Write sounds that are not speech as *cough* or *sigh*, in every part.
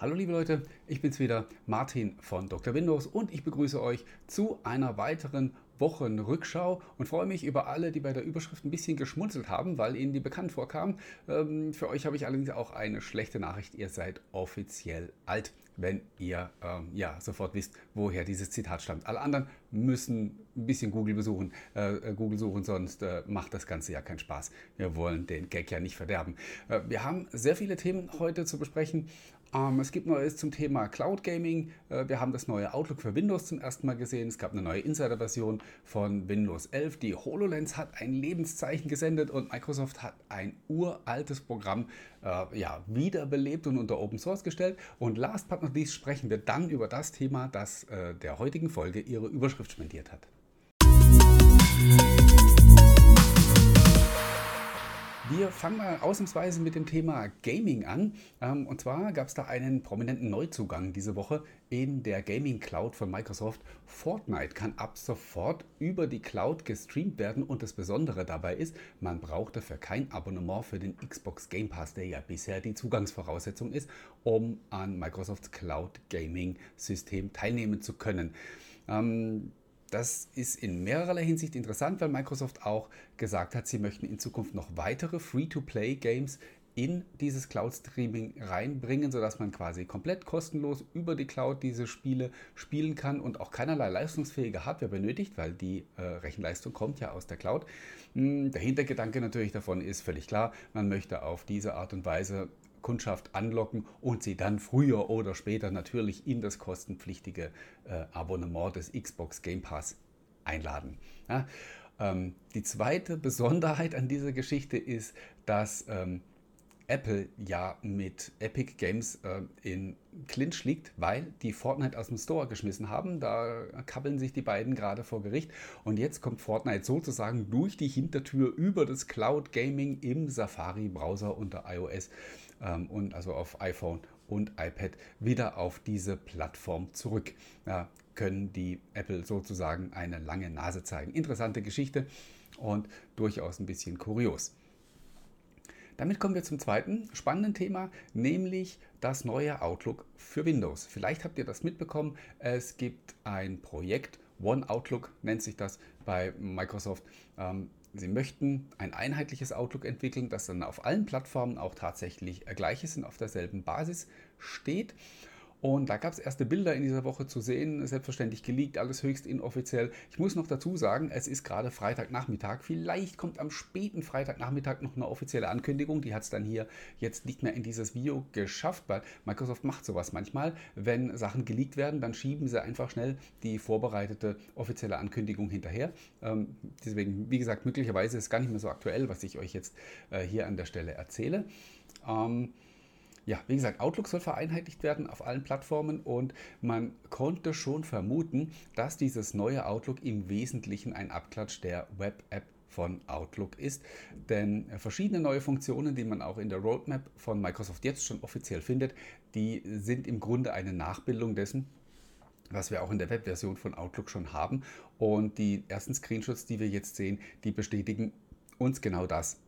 Hallo liebe Leute, ich bin's wieder, Martin von Dr. Windows und ich begrüße euch zu einer weiteren Wochenrückschau und freue mich über alle, die bei der Überschrift ein bisschen geschmunzelt haben, weil ihnen die bekannt vorkam. Ähm, für euch habe ich allerdings auch eine schlechte Nachricht, ihr seid offiziell alt wenn ihr ähm, ja, sofort wisst, woher dieses Zitat stammt. Alle anderen müssen ein bisschen Google besuchen, äh, äh, Google suchen, sonst äh, macht das Ganze ja keinen Spaß. Wir wollen den Gag ja nicht verderben. Äh, wir haben sehr viele Themen heute zu besprechen. Ähm, es gibt Neues zum Thema Cloud Gaming. Äh, wir haben das neue Outlook für Windows zum ersten Mal gesehen. Es gab eine neue Insider-Version von Windows 11. Die HoloLens hat ein Lebenszeichen gesendet und Microsoft hat ein uraltes Programm äh, ja, wiederbelebt und unter Open Source gestellt. Und last but not least sprechen wir dann über das Thema, das äh, der heutigen Folge ihre Überschrift spendiert hat. Wir fangen mal ausnahmsweise mit dem Thema Gaming an. Ähm, und zwar gab es da einen prominenten Neuzugang diese Woche in der Gaming Cloud von Microsoft. Fortnite kann ab sofort über die Cloud gestreamt werden und das Besondere dabei ist, man braucht dafür kein Abonnement für den Xbox Game Pass, der ja bisher die Zugangsvoraussetzung ist, um an Microsofts Cloud Gaming System teilnehmen zu können. Ähm, das ist in mehrerlei Hinsicht interessant, weil Microsoft auch gesagt hat, sie möchten in Zukunft noch weitere Free-to-Play-Games in dieses Cloud-Streaming reinbringen, sodass man quasi komplett kostenlos über die Cloud diese Spiele spielen kann und auch keinerlei leistungsfähige Hardware benötigt, weil die äh, Rechenleistung kommt ja aus der Cloud. Hm, der Hintergedanke natürlich davon ist völlig klar, man möchte auf diese Art und Weise Kundschaft anlocken und sie dann früher oder später natürlich in das kostenpflichtige äh, Abonnement des Xbox Game Pass einladen. Ja, ähm, die zweite Besonderheit an dieser Geschichte ist, dass ähm, Apple ja mit Epic Games äh, in Clinch liegt, weil die Fortnite aus dem Store geschmissen haben. Da kabbeln sich die beiden gerade vor Gericht. Und jetzt kommt Fortnite sozusagen durch die Hintertür über das Cloud Gaming im Safari-Browser unter iOS ähm, und also auf iPhone und iPad wieder auf diese Plattform zurück. Ja, können die Apple sozusagen eine lange Nase zeigen. Interessante Geschichte und durchaus ein bisschen kurios. Damit kommen wir zum zweiten spannenden Thema, nämlich das neue Outlook für Windows. Vielleicht habt ihr das mitbekommen. Es gibt ein Projekt, One Outlook nennt sich das bei Microsoft. Ähm, Sie möchten ein einheitliches Outlook entwickeln, das dann auf allen Plattformen auch tatsächlich gleich ist und auf derselben Basis steht. Und da gab es erste Bilder in dieser Woche zu sehen, selbstverständlich geleakt, alles höchst inoffiziell. Ich muss noch dazu sagen, es ist gerade Freitagnachmittag. Vielleicht kommt am späten Freitagnachmittag noch eine offizielle Ankündigung. Die hat es dann hier jetzt nicht mehr in dieses Video geschafft, weil Microsoft macht sowas manchmal. Wenn Sachen geleakt werden, dann schieben sie einfach schnell die vorbereitete offizielle Ankündigung hinterher. Ähm, deswegen, wie gesagt, möglicherweise ist es gar nicht mehr so aktuell, was ich euch jetzt äh, hier an der Stelle erzähle. Ähm, ja, wie gesagt, Outlook soll vereinheitlicht werden auf allen Plattformen und man konnte schon vermuten, dass dieses neue Outlook im Wesentlichen ein Abklatsch der Web-App von Outlook ist. Denn verschiedene neue Funktionen, die man auch in der Roadmap von Microsoft jetzt schon offiziell findet, die sind im Grunde eine Nachbildung dessen, was wir auch in der Webversion von Outlook schon haben. Und die ersten Screenshots, die wir jetzt sehen, die bestätigen uns genau das.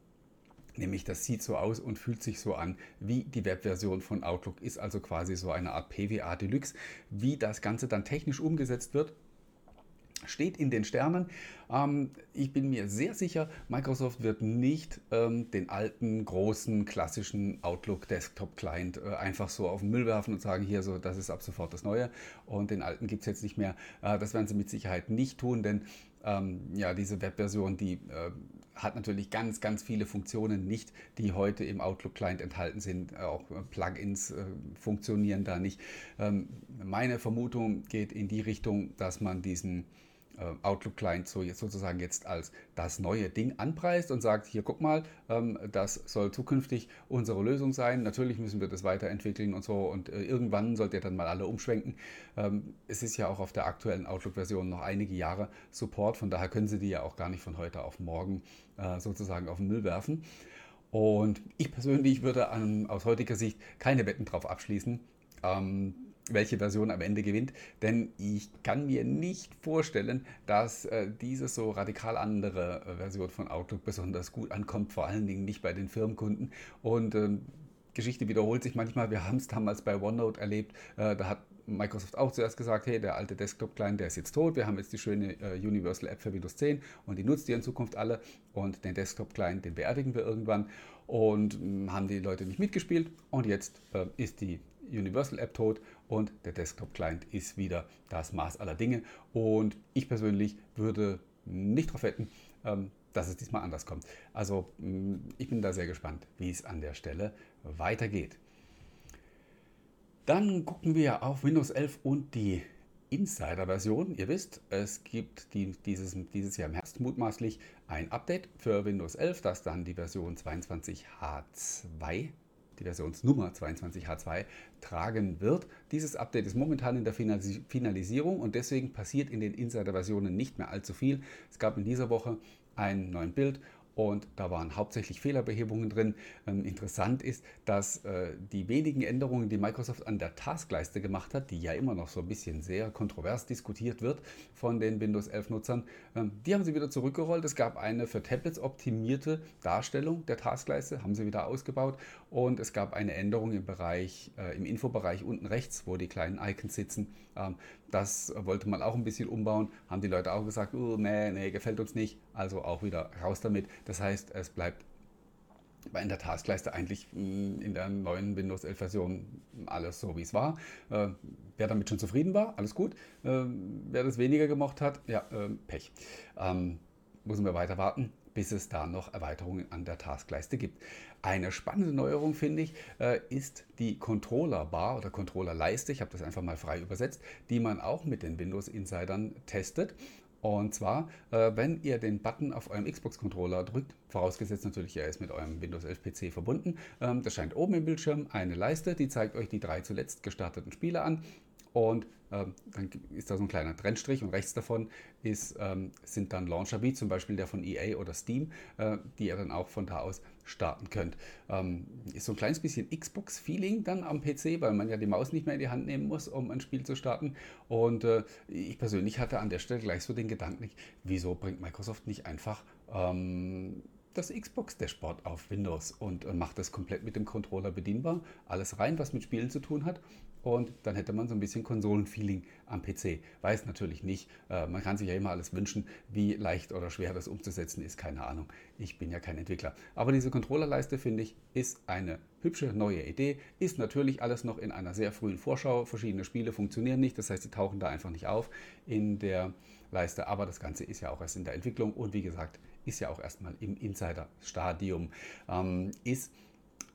Nämlich das sieht so aus und fühlt sich so an wie die Webversion von Outlook, ist also quasi so eine Art PWA Deluxe. Wie das Ganze dann technisch umgesetzt wird, steht in den Sternen. Ähm, ich bin mir sehr sicher, Microsoft wird nicht ähm, den alten, großen, klassischen Outlook Desktop Client äh, einfach so auf den Müll werfen und sagen, hier so, das ist ab sofort das Neue und den alten gibt es jetzt nicht mehr. Äh, das werden sie mit Sicherheit nicht tun, denn ähm, ja, diese Webversion, die äh, hat natürlich ganz, ganz viele Funktionen nicht, die heute im Outlook Client enthalten sind. Auch Plugins äh, funktionieren da nicht. Ähm, meine Vermutung geht in die Richtung, dass man diesen äh, Outlook Client so jetzt sozusagen jetzt als das neue Ding anpreist und sagt, hier guck mal, ähm, das soll zukünftig unsere Lösung sein. Natürlich müssen wir das weiterentwickeln und so und äh, irgendwann sollt ihr dann mal alle umschwenken. Ähm, es ist ja auch auf der aktuellen Outlook-Version noch einige Jahre Support, von daher können sie die ja auch gar nicht von heute auf morgen äh, sozusagen auf den Müll werfen. Und ich persönlich würde aus heutiger Sicht keine Wetten drauf abschließen. Ähm, welche Version am Ende gewinnt, denn ich kann mir nicht vorstellen, dass äh, diese so radikal andere äh, Version von Outlook besonders gut ankommt, vor allen Dingen nicht bei den Firmenkunden. Und ähm, Geschichte wiederholt sich manchmal. Wir haben es damals bei OneNote erlebt. Äh, da hat Microsoft auch zuerst gesagt, hey, der alte Desktop-Client, der ist jetzt tot. Wir haben jetzt die schöne äh, Universal App für Windows 10 und die nutzt ihr in Zukunft alle. Und den Desktop-Client, den beerdigen wir irgendwann. Und mh, hm, haben die Leute nicht mitgespielt. Und jetzt äh, ist die Universal App tot und der Desktop-Client ist wieder das Maß aller Dinge. Und ich persönlich würde nicht darauf wetten, ähm, dass es diesmal anders kommt. Also mm, ich bin da sehr gespannt, wie es an der Stelle weitergeht. Dann gucken wir auf Windows 11 und die Insider-Version. Ihr wisst, es gibt die, dieses, dieses Jahr im Herbst mutmaßlich ein Update für Windows 11, das dann die Version 22H2 die Versionsnummer 22H2 tragen wird. Dieses Update ist momentan in der Finalisierung und deswegen passiert in den Insider-Versionen nicht mehr allzu viel. Es gab in dieser Woche einen neuen Bild und da waren hauptsächlich Fehlerbehebungen drin. Ähm, interessant ist, dass äh, die wenigen Änderungen, die Microsoft an der Taskleiste gemacht hat, die ja immer noch so ein bisschen sehr kontrovers diskutiert wird von den Windows 11 Nutzern, ähm, die haben sie wieder zurückgerollt. Es gab eine für Tablets optimierte Darstellung der Taskleiste, haben sie wieder ausgebaut und es gab eine Änderung im Bereich, äh, im Infobereich unten rechts, wo die kleinen Icons sitzen. Ähm, das wollte man auch ein bisschen umbauen, haben die Leute auch gesagt, oh, nee, nee, gefällt uns nicht, also auch wieder raus damit. Das heißt, es bleibt in der Taskleiste eigentlich mm, in der neuen Windows 11 Version alles so, wie es war. Äh, wer damit schon zufrieden war, alles gut. Äh, wer das weniger gemocht hat, ja, äh, Pech. Ähm, müssen wir weiter warten, bis es da noch Erweiterungen an der Taskleiste gibt. Eine spannende Neuerung, finde ich, äh, ist die Controller-Bar oder Controller-Leiste, ich habe das einfach mal frei übersetzt, die man auch mit den Windows-Insidern testet. Und zwar, äh, wenn ihr den Button auf eurem Xbox-Controller drückt, vorausgesetzt natürlich, er ist mit eurem Windows 11 PC verbunden, ähm, das scheint oben im Bildschirm eine Leiste, die zeigt euch die drei zuletzt gestarteten Spiele an. Und ähm, dann ist da so ein kleiner Trennstrich und rechts davon ist, ähm, sind dann Launcher wie zum Beispiel der von EA oder Steam, äh, die ihr dann auch von da aus starten könnt. Ähm, ist so ein kleines bisschen Xbox-Feeling dann am PC, weil man ja die Maus nicht mehr in die Hand nehmen muss, um ein Spiel zu starten. Und äh, ich persönlich hatte an der Stelle gleich so den Gedanken, wieso bringt Microsoft nicht einfach ähm, das Xbox-Dashboard auf Windows und äh, macht das komplett mit dem Controller bedienbar. Alles rein, was mit Spielen zu tun hat. Und dann hätte man so ein bisschen Konsolenfeeling am PC. Weiß natürlich nicht. Äh, man kann sich ja immer alles wünschen. Wie leicht oder schwer das umzusetzen ist, keine Ahnung. Ich bin ja kein Entwickler. Aber diese Controllerleiste, finde ich, ist eine hübsche neue Idee. Ist natürlich alles noch in einer sehr frühen Vorschau. Verschiedene Spiele funktionieren nicht. Das heißt, sie tauchen da einfach nicht auf in der Leiste. Aber das Ganze ist ja auch erst in der Entwicklung. Und wie gesagt, ist ja auch erstmal im Insider-Stadium, ähm, ist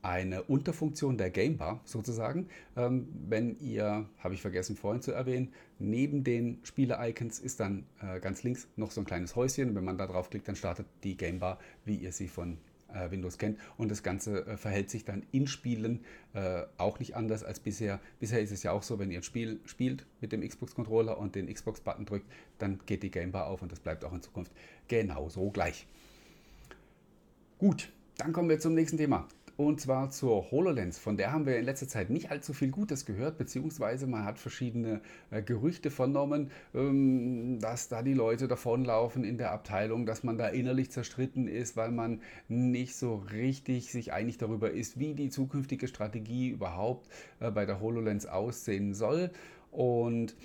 eine Unterfunktion der Gamebar sozusagen. Ähm, wenn ihr, habe ich vergessen vorhin zu erwähnen, neben den Spiele-Icons ist dann äh, ganz links noch so ein kleines Häuschen. Wenn man da drauf klickt, dann startet die Gamebar, wie ihr sie von äh, Windows kennt. Und das Ganze äh, verhält sich dann in Spielen äh, auch nicht anders als bisher. Bisher ist es ja auch so, wenn ihr ein Spiel spielt mit dem Xbox-Controller und den Xbox-Button drückt, dann geht die Gamebar auf und das bleibt auch in Zukunft genauso gleich. Gut, dann kommen wir zum nächsten Thema und zwar zur HoloLens. Von der haben wir in letzter Zeit nicht allzu viel Gutes gehört, beziehungsweise man hat verschiedene äh, Gerüchte vernommen, ähm, dass da die Leute davonlaufen in der Abteilung, dass man da innerlich zerstritten ist, weil man nicht so richtig sich einig darüber ist, wie die zukünftige Strategie überhaupt äh, bei der HoloLens aussehen soll. Und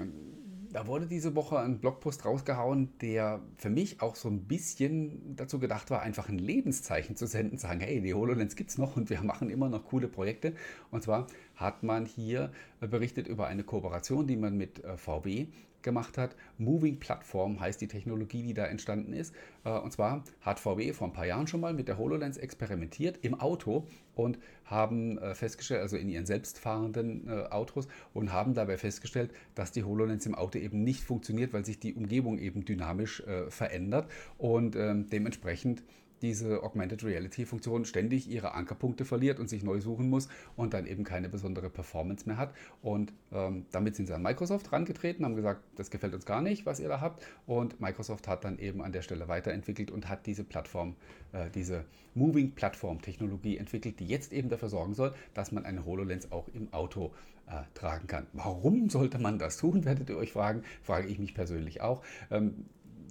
ähm, da wurde diese Woche ein Blogpost rausgehauen, der für mich auch so ein bisschen dazu gedacht war, einfach ein Lebenszeichen zu senden, zu sagen, hey, die HoloLens gibt es noch und wir machen immer noch coole Projekte. Und zwar hat man hier berichtet über eine Kooperation, die man mit äh, VW gemacht hat. Moving Platform heißt die Technologie, die da entstanden ist. Äh, und zwar hat VW vor ein paar Jahren schon mal mit der HoloLens experimentiert im Auto und haben äh, festgestellt, also in ihren selbstfahrenden äh, Autos, und haben dabei festgestellt, dass die HoloLens im Auto eben nicht funktioniert, weil sich die Umgebung eben dynamisch verändert und ähm, dementsprechend diese Augmented Reality Funktion ständig ihre Ankerpunkte verliert und sich neu suchen muss und dann eben keine besondere Performance mehr hat. Und ähm, damit sind sie an Microsoft rangetreten, haben gesagt, das gefällt uns gar nicht, was ihr da habt. Und Microsoft hat dann eben an der Stelle weiterentwickelt und hat diese Plattform, äh, diese Moving Platform Technologie entwickelt, die jetzt eben dafür sorgen soll, dass man eine HoloLens auch im Auto äh, tragen kann. Warum sollte man das tun, *laughs* werdet ihr euch fragen, frage ich mich persönlich auch. Ähm,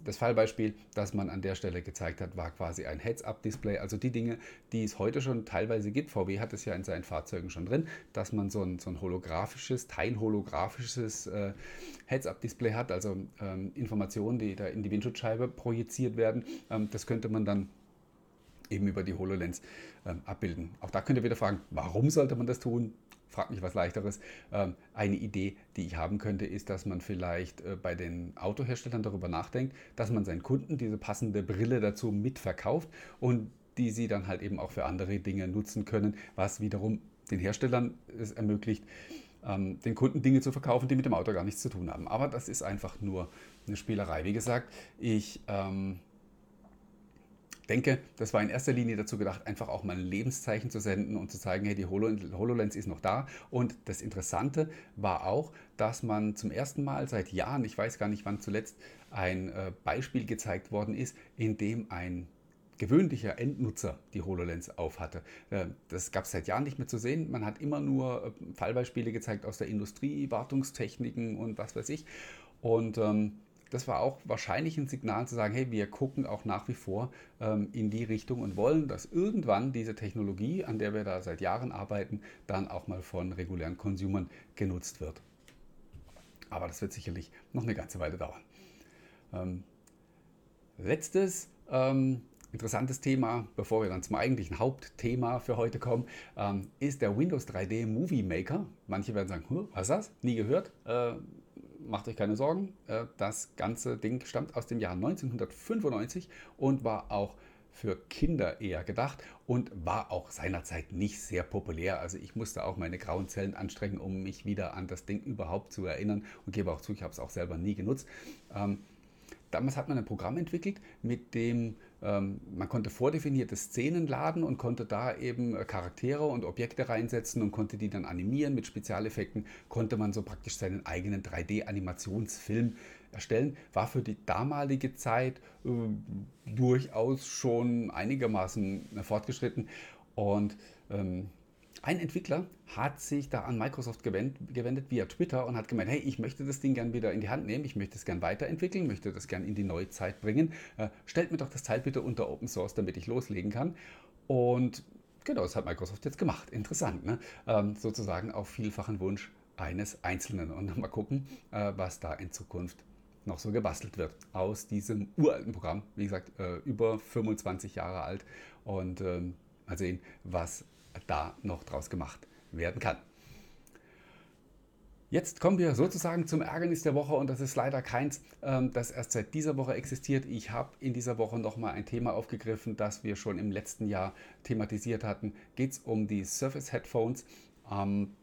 das Fallbeispiel, das man an der Stelle gezeigt hat, war quasi ein Heads-Up-Display. Also die Dinge, die es heute schon teilweise gibt. VW hat es ja in seinen Fahrzeugen schon drin, dass man so ein, so ein holographisches, teilholographisches äh, Heads-Up-Display hat, also ähm, Informationen, die da in die Windschutzscheibe projiziert werden. Ähm, das könnte man dann eben über die HoloLens ähm, abbilden. Auch da könnt ihr wieder fragen, warum sollte man das tun? Fragt mich was leichteres. Ähm, eine Idee, die ich haben könnte, ist, dass man vielleicht äh, bei den Autoherstellern darüber nachdenkt, dass man seinen Kunden diese passende Brille dazu mitverkauft und die sie dann halt eben auch für andere Dinge nutzen können, was wiederum den Herstellern es ermöglicht, ähm, den Kunden Dinge zu verkaufen, die mit dem Auto gar nichts zu tun haben. Aber das ist einfach nur eine Spielerei. Wie gesagt, ich ähm, denke, das war in erster Linie dazu gedacht, einfach auch mal ein Lebenszeichen zu senden und zu zeigen, hey, die HoloLens ist noch da. Und das Interessante war auch, dass man zum ersten Mal seit Jahren, ich weiß gar nicht wann zuletzt, ein äh, Beispiel gezeigt worden ist, in dem ein gewöhnlicher Endnutzer die HoloLens aufhatte. Äh, das gab es seit Jahren nicht mehr zu sehen. Man hat immer nur äh, Fallbeispiele gezeigt aus der Industrie, Wartungstechniken und was weiß ich. Und ähm, das war auch wahrscheinlich ein Signal zu sagen, hey, wir gucken auch nach wie vor ähm, in die Richtung und wollen, dass irgendwann diese Technologie, an der wir da seit Jahren arbeiten, dann auch mal von regulären Consumern genutzt wird. Aber das wird sicherlich noch eine ganze Weile dauern. Ähm, letztes ähm, interessantes Thema, bevor wir dann zum eigentlichen Hauptthema für heute kommen, ähm, ist der Windows 3D Movie Maker. Manche werden sagen, was ist das? Nie gehört. Äh, macht euch keine Sorgen. Äh, das ganze Ding stammt aus dem Jahr 1995 und war auch für Kinder eher gedacht und war auch seinerzeit nicht sehr populär. Also ich musste auch meine grauen Zellen anstrengen, um mich wieder an das Ding überhaupt zu erinnern und gebe auch zu, ich habe es auch selber nie genutzt. Ähm, damals hat man ein Programm entwickelt, mit dem man konnte vordefinierte Szenen laden und konnte da eben äh, Charaktere und Objekte reinsetzen und konnte die dann animieren. Mit Spezialeffekten konnte man so praktisch seinen eigenen 3D-Animationsfilm erstellen. War für die damalige Zeit äh, durchaus schon einigermaßen fortgeschritten und ähm, ein Entwickler hat sich da an Microsoft gewendet, via Twitter und hat gemeint, hey, ich möchte das Ding gern wieder in die Hand nehmen, ich möchte es gern weiterentwickeln, möchte das gern in die neue Zeit bringen. Äh, stellt mir doch das Teil bitte unter Open Source, damit ich loslegen kann. Und genau, das hat Microsoft jetzt gemacht. Interessant, ne? Ähm, sozusagen auf vielfachen Wunsch eines Einzelnen. Und mal gucken, äh, was da in Zukunft noch so gebastelt wird aus diesem uralten Programm. Wie gesagt, äh, über 25 Jahre alt. Und ähm, mal sehen, was da noch draus gemacht werden kann. Jetzt kommen wir sozusagen zum Ärgernis der Woche und das ist leider keins, ähm, das erst seit dieser Woche existiert. Ich habe in dieser Woche nochmal ein Thema aufgegriffen, das wir schon im letzten Jahr thematisiert hatten. Geht es um die Surface Headphones. Ähm,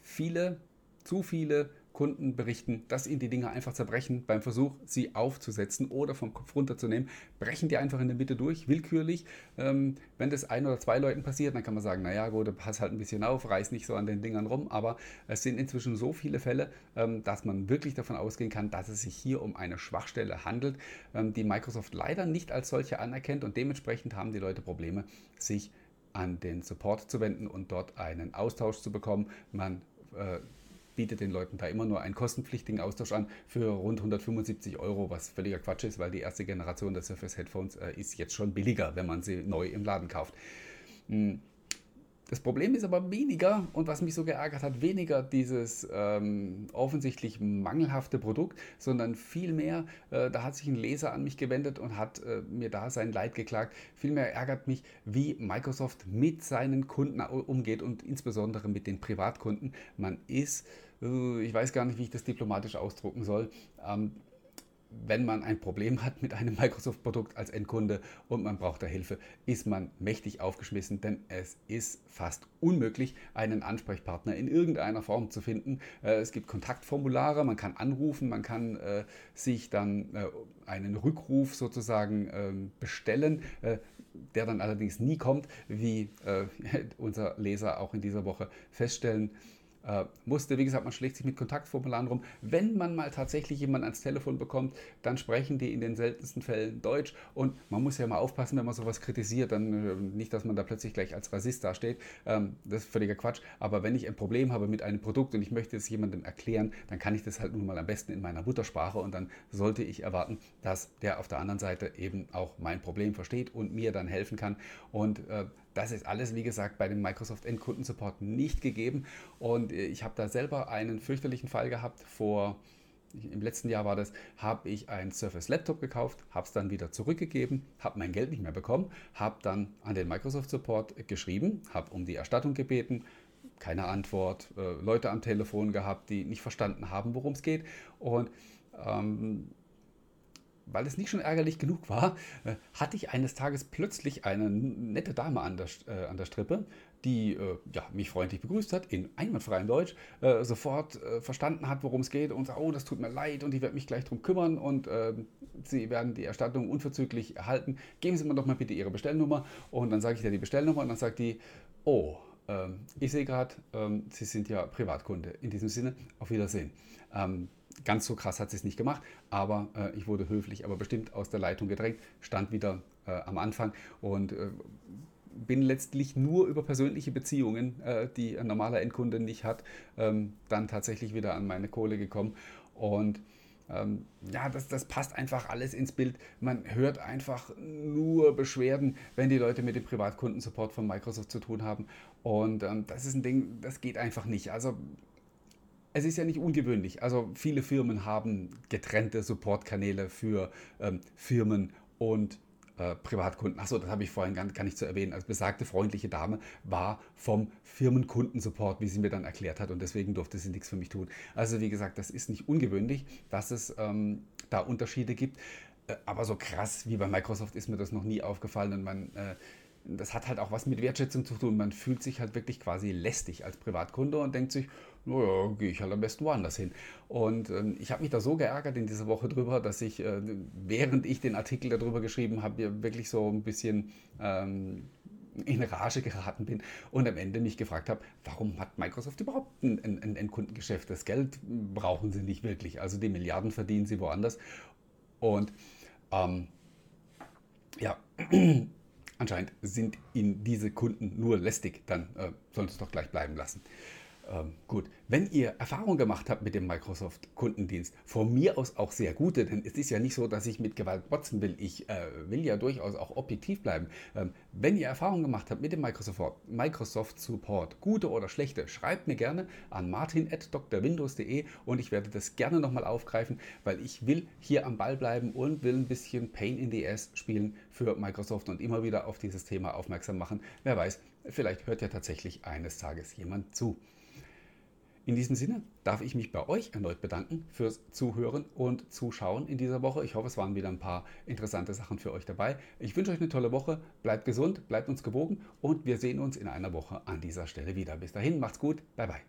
viele, zu viele Kunden berichten, dass ihnen die Dinger einfach zerbrechen beim Versuch, sie aufzusetzen oder vom Kopf runterzunehmen. Brechen die einfach in der Mitte durch, willkürlich. Ähm, wenn das ein oder zwei Leuten passiert, dann kann man sagen, naja gut, pass halt ein bisschen auf, reiß nicht so an den Dingern rum. Aber es sind inzwischen so viele Fälle, ähm, dass man wirklich davon ausgehen kann, dass es sich hier um eine Schwachstelle handelt, ähm, die Microsoft leider nicht als solche anerkennt und dementsprechend haben die Leute Probleme, sich an den Support zu wenden und dort einen Austausch zu bekommen. Man äh, bietet den Leuten da immer nur einen kostenpflichtigen Austausch an für rund 175 Euro, was völliger Quatsch ist, weil die erste Generation der Surface Headphones äh, ist jetzt schon billiger, wenn man sie neu im Laden kauft. Hm. Das Problem ist aber weniger, und was mich so geärgert hat, weniger dieses ähm, offensichtlich mangelhafte Produkt, sondern vielmehr, äh, da hat sich ein Leser an mich gewendet und hat äh, mir da sein Leid geklagt. Vielmehr ärgert mich, wie Microsoft mit seinen Kunden umgeht und insbesondere mit den Privatkunden. Man ist ich weiß gar nicht, wie ich das diplomatisch ausdrucken soll. Ähm, wenn man ein Problem hat mit einem *laughs* Microsoft-Produkt als Endkunde und man braucht da Hilfe, ist man mächtig aufgeschmissen, denn es ist fast unmöglich, einen Ansprechpartner in irgendeiner Form zu finden. Äh, es gibt Kontaktformulare, man kann anrufen, man kann äh, sich dann einen Rückruf sozusagen ähm, bestellen, der dann allerdings nie kommt, wie *laughs* unser Leser auch in dieser Woche feststellen äh, musste. Wie gesagt, man schlägt sich mit Kontaktformularen rum. Wenn man mal tatsächlich jemanden ans Telefon bekommt, dann sprechen die in den seltensten Fällen Deutsch. Und man muss ja mal aufpassen, wenn man sowas kritisiert, dann äh, nicht, dass man da plötzlich gleich als Rassist dasteht. Ähm, das ist völliger Quatsch. Aber wenn ich ein Problem habe mit einem Produkt und ich möchte es jemandem erklären, dann kann ich das halt nun mal am besten in meiner Muttersprache und dann sollte ich erwarten, dass der auf der anderen Seite eben auch mein Problem versteht und mir dann helfen kann. Und äh, das ist alles, wie gesagt, bei dem Microsoft Endkundensupport nicht gegeben. Und äh, ich habe da selber einen fürchterlichen Fall gehabt. Vor, im letzten Jahr war das, habe ich ein Surface Laptop gekauft, habe es dann wieder zurückgegeben, habe mein Geld nicht mehr bekommen, habe dann an den Microsoft Support geschrieben, habe um die Erstattung gebeten, keine Antwort, äh, Leute am Telefon gehabt, die nicht verstanden haben, worum es geht. Und ähm, weil es nicht schon ärgerlich genug war, äh, hatte ich eines Tages plötzlich eine nette Dame an der, äh, an der Strippe, die äh, ja, mich freundlich begrüßt hat, in einwandfreiem Deutsch, äh, sofort äh, verstanden hat, worum es geht und sagt, oh, das tut mir leid und ich werde mich gleich darum kümmern und ähm, Sie werden die Erstattung unverzüglich erhalten. Geben Sie mir doch mal bitte Ihre Bestellnummer und dann sage ich dir die Bestellnummer und dann sagt die, oh, ähm, ich sehe gerade, ähm, Sie sind ja Privatkunde. In diesem Sinne, auf Wiedersehen. Ähm, ganz so krass hat sie es nicht gemacht, aber äh, ich wurde höflich, aber bestimmt aus der Leitung gedrängt, stand wieder äh, am Anfang und äh, bin letztlich nur über persönliche Beziehungen, äh, die ein normaler Endkunde nicht hat, ähm, dann tatsächlich wieder an meine Kohle gekommen und ähm, ja, das, das passt einfach alles ins Bild. Man hört einfach nur Beschwerden, wenn die Leute mit dem Privatkundensupport von Microsoft zu tun haben. Und ähm, das ist ein Ding, das geht einfach nicht. Also es ist ja nicht ungewöhnlich. Also viele Firmen haben getrennte Supportkanäle für ähm, Firmen und äh, Privatkunden. Achso, das habe ich vorhin gar, gar nicht zu erwähnen. Als besagte freundliche Dame war vom Firmenkundensupport, wie sie mir dann erklärt hat, und deswegen durfte sie nichts für mich tun. Also wie gesagt, das ist nicht ungewöhnlich, dass es ähm, da Unterschiede gibt. Äh, aber so krass wie bei Microsoft ist mir das noch nie aufgefallen und man äh, das hat halt auch was mit Wertschätzung zu tun. Man fühlt sich halt wirklich quasi lästig als Privatkunde und denkt sich, naja, gehe ich halt am besten woanders hin. Und ähm, ich habe mich da so geärgert in dieser Woche drüber, dass ich, äh, während ich den Artikel darüber geschrieben habe, wirklich so ein bisschen ähm, in Rage geraten bin und am Ende mich gefragt habe, warum hat Microsoft überhaupt ein, ein, ein Kundengeschäft? Das Geld brauchen sie nicht wirklich. Also die Milliarden verdienen sie woanders. Und ähm, ja, *clears throat* anscheinend sind ihnen diese Kunden nur lästig, dann äh, sollten es doch gleich bleiben lassen. Ähm, gut, wenn ihr Erfahrung gemacht habt mit dem Microsoft Kundendienst, von mir aus auch sehr gute, denn es ist ja nicht so, dass ich mit Gewalt botzen will. Ich äh, will ja durchaus auch objektiv bleiben. Ähm, wenn ihr Erfahrung gemacht habt mit dem Microsoft, Microsoft Support, gute oder schlechte, schreibt mir gerne an martin.drwindows.de und ich werde das gerne nochmal aufgreifen, weil ich will hier am Ball bleiben und will ein bisschen Pain in the Ass spielen für Microsoft und immer wieder auf dieses Thema aufmerksam machen. Wer weiß, vielleicht hört ja tatsächlich eines Tages jemand zu. In diesem Sinne darf ich mich bei euch erneut bedanken fürs Zuhören und Zuschauen in dieser Woche. Ich hoffe, es waren wieder ein paar interessante Sachen für euch dabei. Ich wünsche euch eine tolle Woche. Bleibt gesund, bleibt uns gewogen und wir sehen uns in einer Woche an dieser Stelle wieder. Bis dahin, macht's gut. Bye bye.